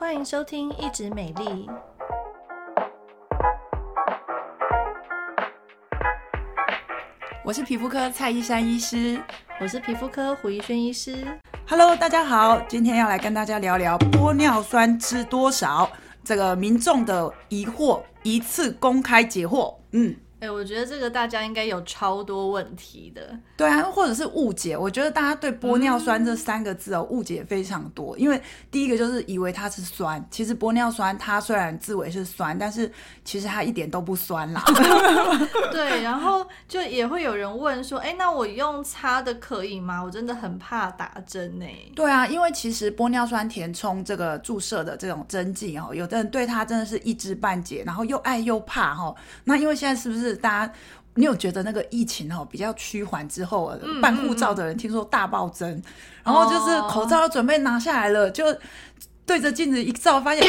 欢迎收听《一直美丽》，我是皮肤科蔡依珊医师，我是皮肤科胡怡轩医师。Hello，大家好，今天要来跟大家聊聊玻尿酸吃多少这个民众的疑惑，一次公开解惑。嗯。哎、欸，我觉得这个大家应该有超多问题的。对啊，或者是误解。我觉得大家对玻尿酸这三个字哦，误解非常多。因为第一个就是以为它是酸，其实玻尿酸它虽然字尾是酸，但是其实它一点都不酸啦。对，然后就也会有人问说，哎、欸，那我用擦的可以吗？我真的很怕打针呢。对啊，因为其实玻尿酸填充这个注射的这种针剂哦，有的人对它真的是一知半解，然后又爱又怕哈。那因为现在是不是？大家，你有觉得那个疫情哦比较趋缓之后，办护照的人听说大暴增，嗯、然后就是口罩要准备拿下来了，哦、就对着镜子一照，发现。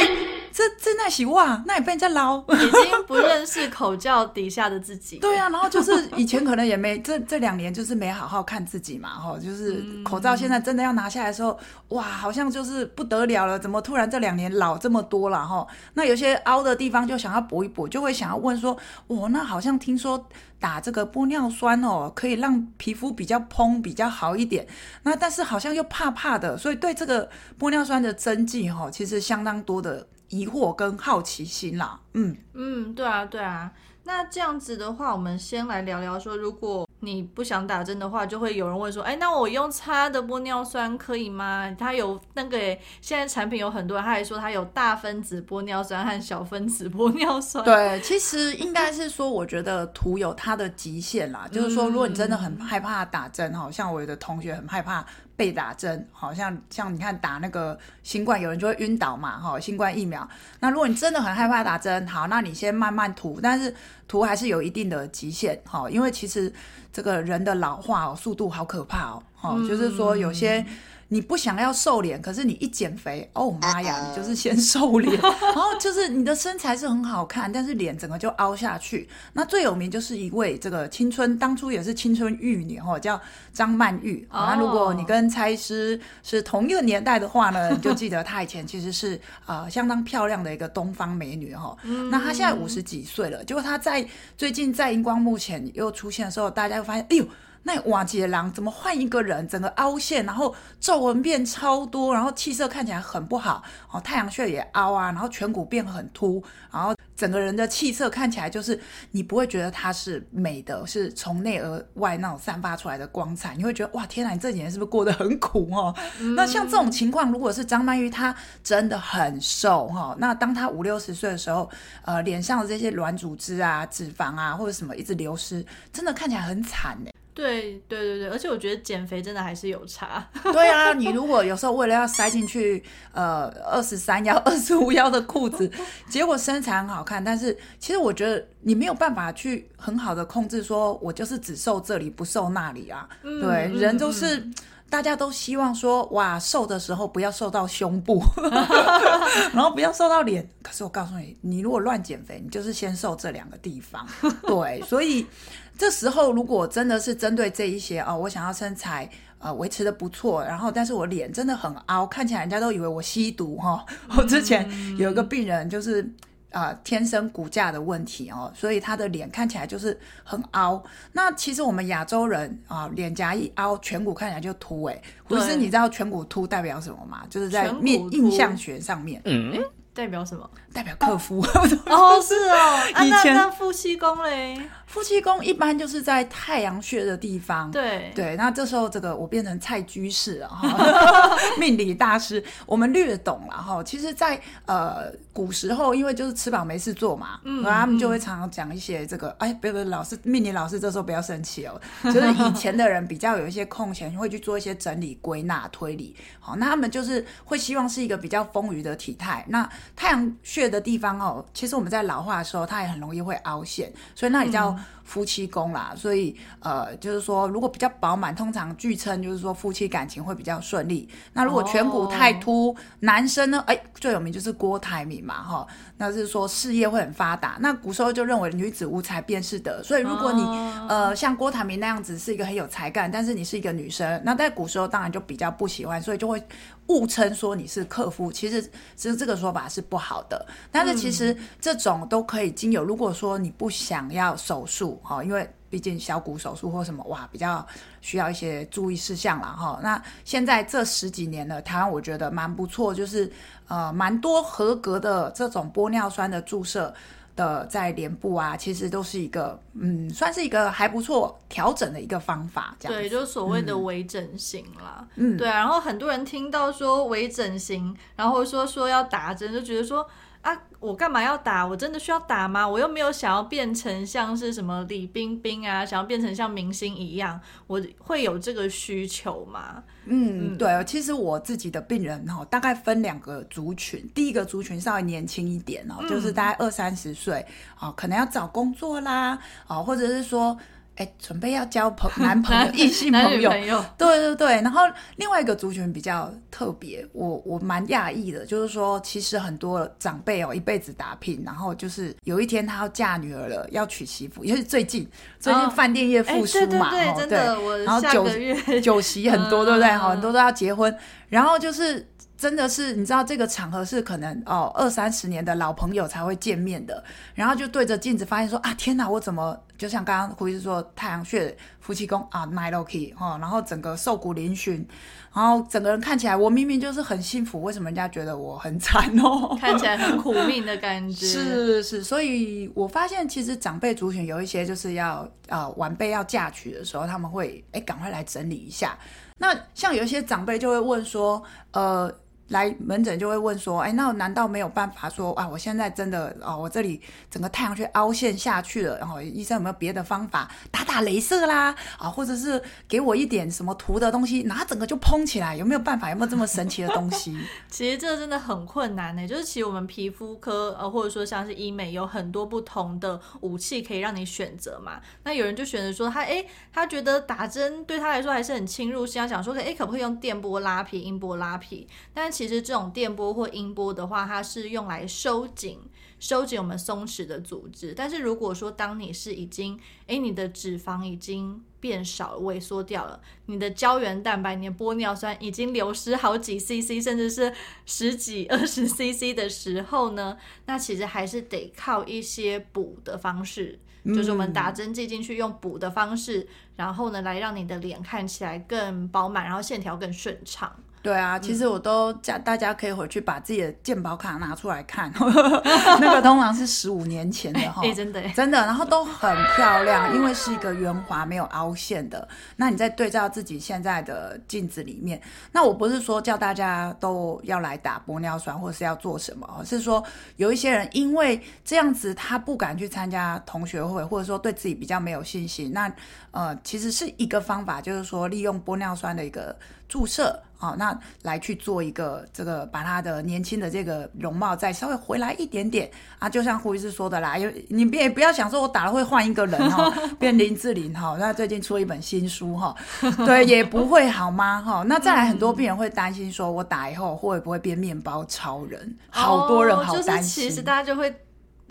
这这那洗哇，那也被人家捞，已经不认识口罩底下的自己。对啊，然后就是以前可能也没 这这两年就是没好好看自己嘛，哈，就是口罩现在真的要拿下来的时候，哇，好像就是不得了了，怎么突然这两年老这么多了哈？那有些凹的地方就想要补一补，就会想要问说，哇，那好像听说打这个玻尿酸哦，可以让皮肤比较蓬比较好一点，那但是好像又怕怕的，所以对这个玻尿酸的针剂哈，其实相当多的。疑惑跟好奇心啦，嗯嗯，对啊对啊，那这样子的话，我们先来聊聊说，如果你不想打针的话，就会有人问说，哎，那我用擦的玻尿酸可以吗？它有那个现在产品有很多，他还说它有大分子玻尿酸和小分子玻尿酸。对，其实应该是说，我觉得涂有它的极限啦，就是说，如果你真的很害怕打针，好像我有的同学很害怕。被打针，好像像你看打那个新冠，有人就会晕倒嘛，哈，新冠疫苗。那如果你真的很害怕打针，好，那你先慢慢涂，但是涂还是有一定的极限，哈，因为其实这个人的老化哦，速度好可怕哦，哈，就是说有些。你不想要瘦脸，可是你一减肥，哦妈呀，你就是先瘦脸，然后就是你的身材是很好看，但是脸整个就凹下去。那最有名就是一位这个青春，当初也是青春玉女哈，叫张曼玉。Oh. 那如果你跟蔡医师是同一个年代的话呢，你就记得她以前其实是呃相当漂亮的一个东方美女哈。Mm. 那她现在五十几岁了，结果她在最近在荧光幕前又出现的时候，大家会发现，哎呦。那瓦杰郎怎么换一个人，整个凹陷，然后皱纹变超多，然后气色看起来很不好，哦，太阳穴也凹啊，然后颧骨变很凸，然后整个人的气色看起来就是你不会觉得她是美的，是从内而外那种散发出来的光彩，你会觉得哇，天哪，你这几年是不是过得很苦哦？嗯、那像这种情况，如果是张曼玉，她真的很瘦哈、哦，那当她五六十岁的时候，呃，脸上的这些软组织啊、脂肪啊或者什么一直流失，真的看起来很惨呢。对对对对，而且我觉得减肥真的还是有差。对啊，你如果有时候为了要塞进去呃二十三腰、二十五腰的裤子，结果身材很好看，但是其实我觉得你没有办法去很好的控制，说我就是只瘦这里不瘦那里啊。嗯、对，嗯、人都是、嗯、大家都希望说哇，瘦的时候不要瘦到胸部，然后不要瘦到脸。可是我告诉你，你如果乱减肥，你就是先瘦这两个地方。对，所以。这时候，如果真的是针对这一些哦，我想要身材呃维持的不错，然后但是我脸真的很凹，看起来人家都以为我吸毒哈、哦。我之前有一个病人就是啊、呃、天生骨架的问题哦，所以他的脸看起来就是很凹。那其实我们亚洲人啊、呃，脸颊一凹，颧骨看起来就凸诶。不是，你知道颧骨凸代表什么吗？就是在面印象学上面。嗯。代表什么？代表客服哦，是哦。以前、啊、那，那夫妻宫嘞？夫妻宫一般就是在太阳穴的地方。对对，那这时候这个我变成蔡居士了哈，命理大师，我们略懂了哈。其实在，在呃古时候，因为就是吃饱没事做嘛，嗯，然后他们就会常常讲一些这个，嗯、哎，不不，老师命理老师这时候不要生气哦。就是以前的人比较有一些空闲，会去做一些整理、归纳、推理。好，那他们就是会希望是一个比较丰腴的体态。那太阳穴的地方哦，其实我们在老化的时候，它也很容易会凹陷，所以那里叫夫妻宫啦。嗯、所以呃，就是说如果比较饱满，通常据称就是说夫妻感情会比较顺利。那如果颧骨太凸，哦、男生呢，哎，最有名就是郭台铭嘛，哈，那是说事业会很发达。那古时候就认为女子无才便是德，所以如果你、哦、呃像郭台铭那样子是一个很有才干，但是你是一个女生，那在古时候当然就比较不喜欢，所以就会。误称说你是客服，其实其实这个说法是不好的。但是其实这种都可以经由，如果说你不想要手术哈，因为毕竟小骨手术或什么哇，比较需要一些注意事项了哈。那现在这十几年呢，台湾我觉得蛮不错，就是呃蛮多合格的这种玻尿酸的注射。的在脸部啊，其实都是一个嗯，算是一个还不错调整的一个方法，这样对，就是所谓的微整形啦，嗯，对啊。然后很多人听到说微整形，然后说说要打针，就觉得说。啊，我干嘛要打？我真的需要打吗？我又没有想要变成像是什么李冰冰啊，想要变成像明星一样，我会有这个需求吗？嗯，对，其实我自己的病人哈，大概分两个族群，第一个族群稍微年轻一点哦，就是大概二三十岁，哦，可能要找工作啦，哦，或者是说。哎，准备要交朋 男朋友、异性朋友，朋友对对对。然后另外一个族群比较特别，我我蛮讶异的，就是说，其实很多长辈哦，一辈子打拼，然后就是有一天他要嫁女儿了，要娶媳妇，因为最近最近饭店业复苏嘛，对对对，然后酒酒席很多，对不对？好，很多都要结婚，然后就是。真的是，你知道这个场合是可能哦二三十年的老朋友才会见面的，然后就对着镜子发现说啊天哪，我怎么就像刚刚胡医师说太阳穴夫妻宫啊 night lucky 哈，然后整个瘦骨嶙峋，然后整个人看起来我明明就是很幸福，为什么人家觉得我很惨哦？看起来很苦命的感觉。是是，所以我发现其实长辈族群有一些就是要啊、呃、晚辈要嫁娶的时候，他们会哎赶快来整理一下。那像有一些长辈就会问说呃。来门诊就会问说，哎，那我难道没有办法说啊？我现在真的哦，我这里整个太阳穴凹陷下去了，然后医生有没有别的方法，打打镭射啦，啊，或者是给我一点什么涂的东西，哪整个就嘭起来？有没有办法？有没有这么神奇的东西？其实这真的很困难呢。就是其实我们皮肤科呃，或者说像是医美，有很多不同的武器可以让你选择嘛。那有人就选择说他哎，他觉得打针对他来说还是很侵入性，想说哎，可不可以用电波拉皮、音波拉皮？但是其实这种电波或音波的话，它是用来收紧、收紧我们松弛的组织。但是如果说当你是已经，诶，你的脂肪已经变少了、萎缩掉了，你的胶原蛋白、你的玻尿酸已经流失好几 CC，甚至是十几、二十 CC 的时候呢，那其实还是得靠一些补的方式，嗯、就是我们打针剂进去，用补的方式，然后呢，来让你的脸看起来更饱满，然后线条更顺畅。对啊，其实我都叫大家可以回去把自己的健保卡拿出来看，那个通常是十五年前的哈，欸，真的真的，然后都很漂亮，因为是一个圆滑没有凹陷的。那你再对照自己现在的镜子里面，那我不是说叫大家都要来打玻尿酸或是要做什么，而是说有一些人因为这样子他不敢去参加同学会，或者说对自己比较没有信心，那呃其实是一个方法，就是说利用玻尿酸的一个注射。好，那来去做一个这个，把他的年轻的这个容貌再稍微回来一点点啊，就像胡医师说的啦，因为你别不要想说我打了会换一个人哈，变林志玲哈，那最近出了一本新书哈，对，也不会好吗哈？那再来很多病人会担心说，我打以后会不会变面包超人？好多人好担心，其实大家就会。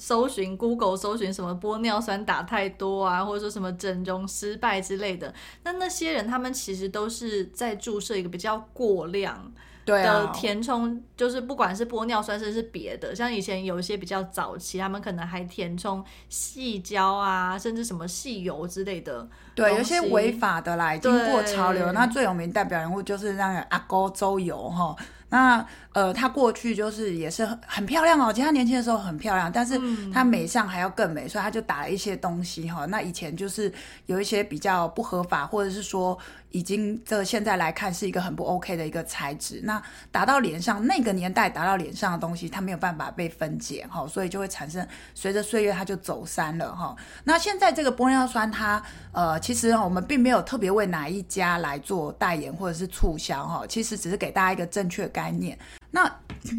搜寻 Google，搜寻什么玻尿酸打太多啊，或者说什么整容失败之类的。那那些人他们其实都是在注射一个比较过量的填充，啊、就是不管是玻尿酸甚至是别的，像以前有一些比较早期，他们可能还填充细胶啊，甚至什么细油之类的。对，有些违法的啦，经过潮流。那最有名代表人物就是那个阿勾周游哈。那呃，她过去就是也是很很漂亮哦，其实她年轻的时候很漂亮，但是她美上还要更美，所以她就打了一些东西哈。那以前就是有一些比较不合法，或者是说已经这现在来看是一个很不 OK 的一个材质。那打到脸上，那个年代打到脸上的东西，它没有办法被分解哈，所以就会产生随着岁月它就走散了哈。那现在这个玻尿酸它呃，其实我们并没有特别为哪一家来做代言或者是促销哈，其实只是给大家一个正确感。概念，那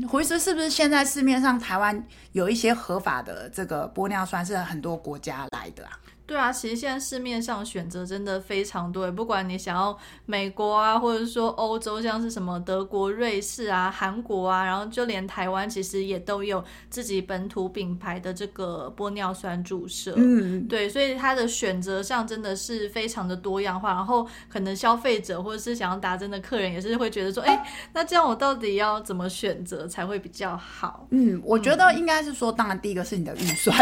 胡医师是不是现在市面上台湾有一些合法的这个玻尿酸是很多国家来的啊？对啊，其实现在市面上选择真的非常多，不管你想要美国啊，或者说欧洲，像是什么德国、瑞士啊、韩国啊，然后就连台湾其实也都有自己本土品牌的这个玻尿酸注射。嗯，对，所以它的选择上真的是非常的多样化。然后可能消费者或者是想要打针的客人也是会觉得说，哎，那这样我到底要怎么选择才会比较好？嗯，我觉得应该是说，当然第一个是你的预算。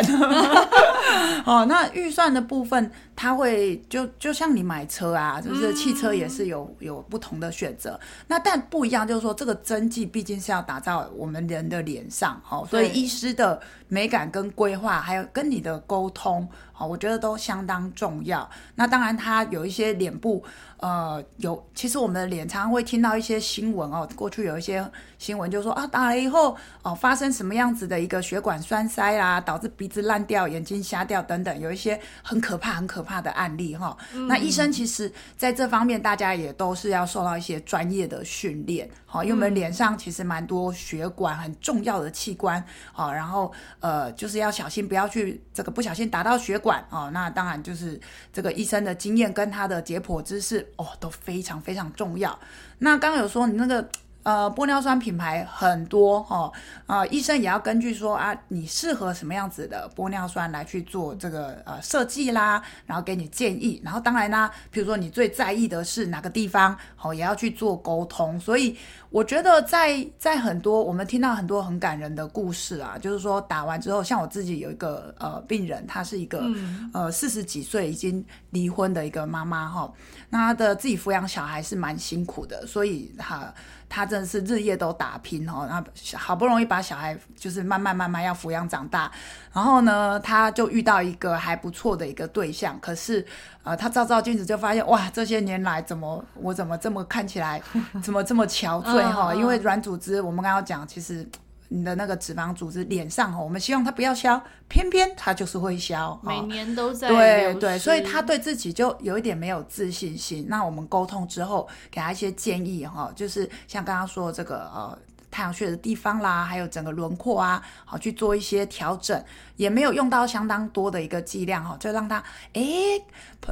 哦，那预算的部分，它会就就像你买车啊，就是汽车也是有有不同的选择。那但不一样，就是说这个针剂毕竟是要打到我们人的脸上，哦，所以医师的美感跟规划，还有跟你的沟通，哦，我觉得都相当重要。那当然，它有一些脸部。呃，有，其实我们的脸常常会听到一些新闻哦，过去有一些新闻就说啊，打了以后哦，发生什么样子的一个血管栓塞啦，导致鼻子烂掉、眼睛瞎掉等等，有一些很可怕、很可怕的案例哈、哦。嗯、那医生其实在这方面，大家也都是要受到一些专业的训练，好、哦，因为我们脸上其实蛮多血管很重要的器官，好、哦，然后呃，就是要小心不要去这个不小心打到血管哦。那当然就是这个医生的经验跟他的解剖知识。哦，都非常非常重要。那刚刚有说你那个。呃，玻尿酸品牌很多哦，呃，医生也要根据说啊，你适合什么样子的玻尿酸来去做这个呃设计啦，然后给你建议。然后当然啦，比如说你最在意的是哪个地方，好、哦，也要去做沟通。所以我觉得在在很多我们听到很多很感人的故事啊，就是说打完之后，像我自己有一个呃病人，她是一个、嗯、呃四十几岁已经离婚的一个妈妈哈，那她的自己抚养小孩是蛮辛苦的，所以她。他真的是日夜都打拼哦，那好不容易把小孩就是慢慢慢慢要抚养长大，然后呢，他就遇到一个还不错的一个对象，可是呃，他照照镜子就发现哇，这些年来怎么我怎么这么看起来 怎么这么憔悴哈？因为软组织我们刚刚讲其实。你的那个脂肪组织脸上哈，我们希望它不要消，偏偏它就是会消，每年都在。对对，所以他对自己就有一点没有自信心。那我们沟通之后，给他一些建议哈，就是像刚刚说的这个呃。太阳穴的地方啦，还有整个轮廓啊，好去做一些调整，也没有用到相当多的一个剂量哈，就让他诶，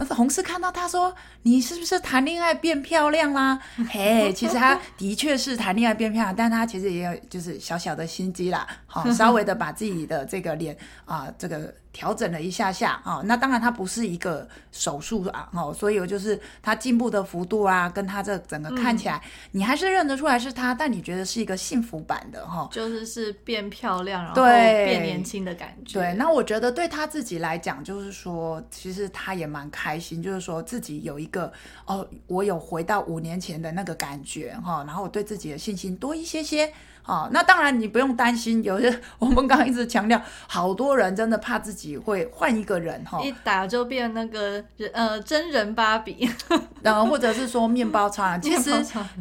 同事看到他说，你是不是谈恋爱变漂亮啦？嘿，其实他的确是谈恋爱变漂亮，但他其实也有就是小小的心机啦，好，稍微的把自己的这个脸啊，这个。调整了一下下啊、哦，那当然它不是一个手术啊，哦，所以我就是它进步的幅度啊，跟它这整个看起来，嗯、你还是认得出来是它，但你觉得是一个幸福版的哈，哦、就是是变漂亮，然后变年轻的感觉。对，那我觉得对他自己来讲，就是说，其实他也蛮开心，就是说自己有一个哦，我有回到五年前的那个感觉哈、哦，然后我对自己的信心多一些些。哦，那当然你不用担心，有些我们刚刚一直强调，好多人真的怕自己会换一个人哈，一打就变那个呃真人芭比，呃或者是说面包超人。其实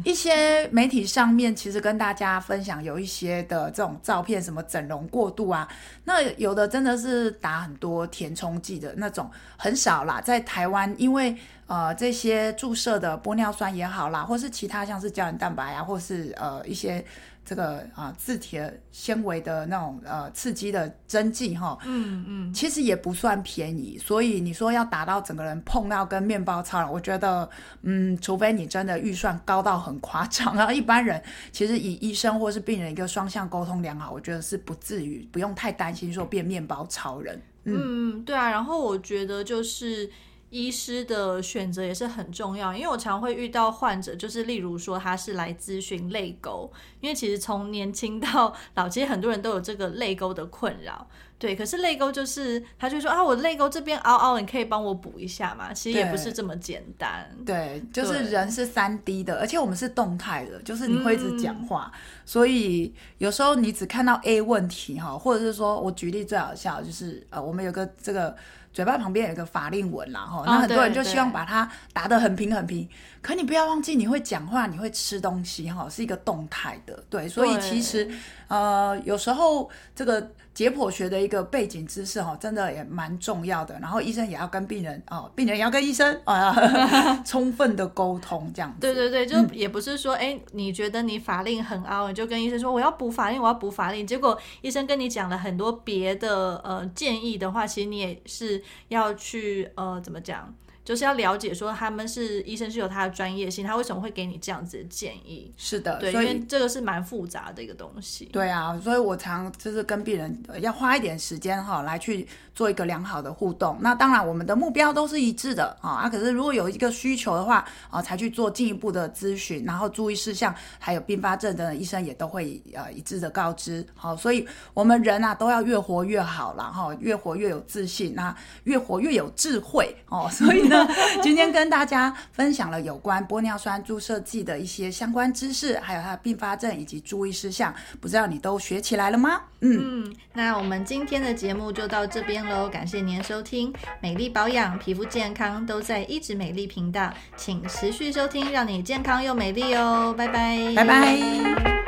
一些媒体上面其实跟大家分享有一些的这种照片，什么整容过度啊，那有的真的是打很多填充剂的那种，很少啦，在台湾因为呃这些注射的玻尿酸也好啦，或是其他像是胶原蛋白啊，或是呃一些。这个啊，自体纤维的那种呃刺激的针剂哈，嗯嗯，其实也不算便宜，所以你说要达到整个人碰到跟面包超人，我觉得嗯，除非你真的预算高到很夸张，然后一般人其实以医生或是病人一个双向沟通良好，我觉得是不至于不用太担心说变面包超人。嗯，嗯对啊，然后我觉得就是。医师的选择也是很重要，因为我常会遇到患者，就是例如说他是来咨询泪沟，因为其实从年轻到老，其实很多人都有这个泪沟的困扰，对。可是泪沟就是他就说啊，我泪沟这边凹凹，你可以帮我补一下嘛？其实也不是这么简单。对，对，就是人是三 D 的，而且我们是动态的，就是你会一直讲话，嗯、所以有时候你只看到 A 问题哈，或者是说我举例最好笑就是呃，我们有个这个。嘴巴旁边有一个法令纹啦，哈，那很多人就希望把它打得很平很平。可你不要忘记，你会讲话，你会吃东西，哈，是一个动态的，对。所以其实，呃，有时候这个。解剖学的一个背景知识哈，真的也蛮重要的。然后医生也要跟病人哦，病人也要跟医生啊，充分的沟通这样子。对对对，就也不是说，哎、嗯，你觉得你法令很凹，你就跟医生说我要补法令，我要补法令。结果医生跟你讲了很多别的呃建议的话，其实你也是要去呃怎么讲？就是要了解说他们是医生是有他的专业性，他为什么会给你这样子的建议？是的，对，因为这个是蛮复杂的一个东西。对啊，所以我常就是跟病人要花一点时间哈，来去做一个良好的互动。那当然，我们的目标都是一致的啊。可是如果有一个需求的话啊，才去做进一步的咨询，然后注意事项还有并发症的医生也都会呃一致的告知。好，所以我们人啊都要越活越好，然后越活越有自信，那越活越有智慧哦。所以呢。今天跟大家分享了有关玻尿酸注射剂的一些相关知识，还有它的并发症以及注意事项，不知道你都学起来了吗？嗯，嗯，那我们今天的节目就到这边喽，感谢您收听，美丽保养、皮肤健康都在一直美丽频道，请持续收听，让你健康又美丽哦，拜拜，拜拜。